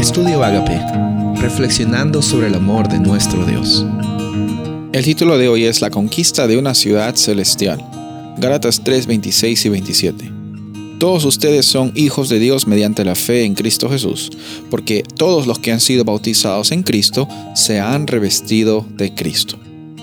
Estudio Agape, reflexionando sobre el amor de nuestro Dios. El título de hoy es La conquista de una ciudad celestial. Gálatas 3, 26 y 27. Todos ustedes son hijos de Dios mediante la fe en Cristo Jesús, porque todos los que han sido bautizados en Cristo se han revestido de Cristo.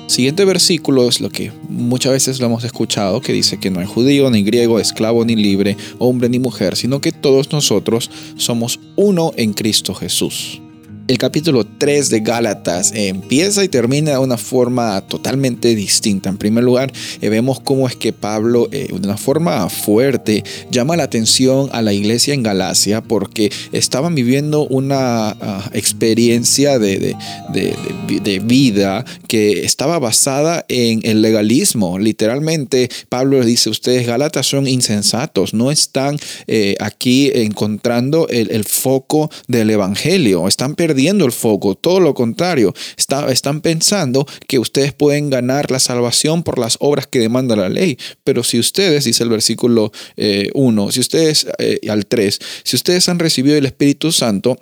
Siguiente versículo es lo que muchas veces lo hemos escuchado, que dice que no hay judío, ni griego, esclavo, ni libre, hombre, ni mujer, sino que todos nosotros somos uno en Cristo Jesús el capítulo 3 de Gálatas empieza y termina de una forma totalmente distinta. En primer lugar, eh, vemos cómo es que Pablo, eh, de una forma fuerte, llama la atención a la iglesia en Galacia porque estaban viviendo una ah, experiencia de, de, vida que estaba basada en el legalismo. Literalmente, Pablo le dice, ustedes Gálatas son insensatos, no están eh, aquí encontrando el, el foco del Evangelio, están perdiendo el foco, todo lo contrario, están pensando que ustedes pueden ganar la salvación por las obras que demanda la ley. Pero si ustedes, dice el versículo 1, eh, si ustedes, eh, al 3, si ustedes han recibido el Espíritu Santo,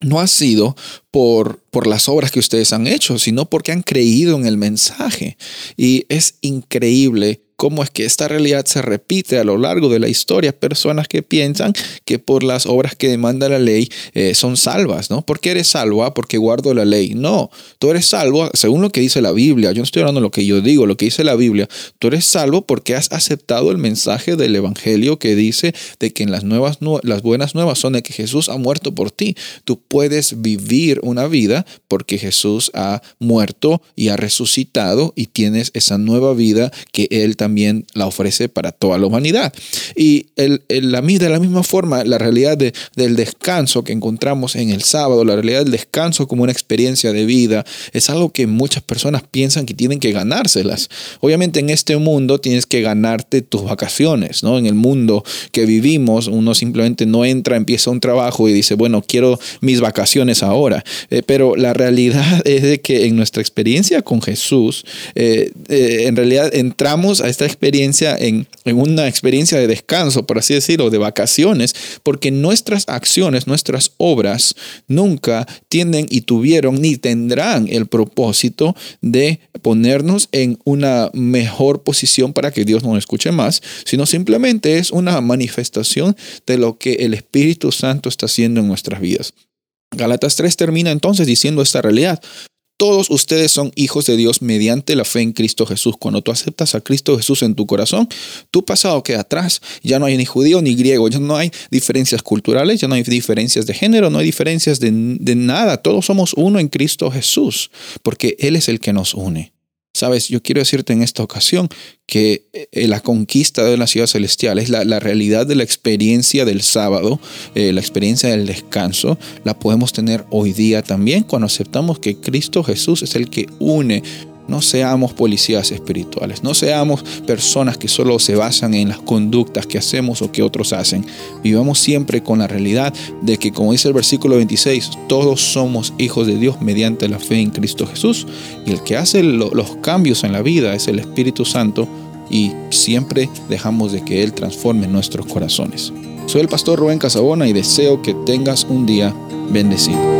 no ha sido por, por las obras que ustedes han hecho, sino porque han creído en el mensaje. Y es increíble cómo es que esta realidad se repite a lo largo de la historia. Personas que piensan que por las obras que demanda la ley eh, son salvas, ¿no? ¿Por qué eres salvo? Ah, porque guardo la ley. No, tú eres salvo según lo que dice la Biblia. Yo no estoy hablando de lo que yo digo, lo que dice la Biblia. Tú eres salvo porque has aceptado el mensaje del Evangelio que dice de que las, nuevas, las buenas nuevas son de que Jesús ha muerto por ti. Tú puedes vivir una vida porque Jesús ha muerto y ha resucitado y tienes esa nueva vida que Él también la ofrece para toda la humanidad. Y el, la, de la misma forma, la realidad del descanso que encontramos en el sábado, la realidad del descanso como una experiencia de vida, es algo que muchas personas piensan que tienen que ganárselas. Obviamente en este mundo tienes que ganarte tus vacaciones, ¿no? En el mundo que vivimos, uno simplemente no entra, empieza un trabajo y dice, bueno, quiero mis vacaciones ahora. Eh, pero la realidad es de que en nuestra experiencia con Jesús, eh, eh, en realidad entramos a esta experiencia en, una experiencia de descanso, por así decirlo, de vacaciones, porque nuestras acciones, nuestras obras nunca tienen y tuvieron ni tendrán el propósito de ponernos en una mejor posición para que Dios nos escuche más, sino simplemente es una manifestación de lo que el Espíritu Santo está haciendo en nuestras vidas. Galatas 3 termina entonces diciendo esta realidad. Todos ustedes son hijos de Dios mediante la fe en Cristo Jesús. Cuando tú aceptas a Cristo Jesús en tu corazón, tu pasado queda atrás. Ya no hay ni judío ni griego, ya no hay diferencias culturales, ya no hay diferencias de género, no hay diferencias de, de nada. Todos somos uno en Cristo Jesús, porque Él es el que nos une. Sabes, yo quiero decirte en esta ocasión que eh, la conquista de la ciudad celestial es la, realidad de la experiencia del sábado, eh, la experiencia del descanso, la podemos tener hoy día también cuando aceptamos que Cristo Jesús es el que une no seamos policías espirituales, no seamos personas que solo se basan en las conductas que hacemos o que otros hacen. Vivamos siempre con la realidad de que, como dice el versículo 26, todos somos hijos de Dios mediante la fe en Cristo Jesús. Y el que hace los cambios en la vida es el Espíritu Santo y siempre dejamos de que Él transforme nuestros corazones. Soy el pastor Rubén Casabona y deseo que tengas un día bendecido.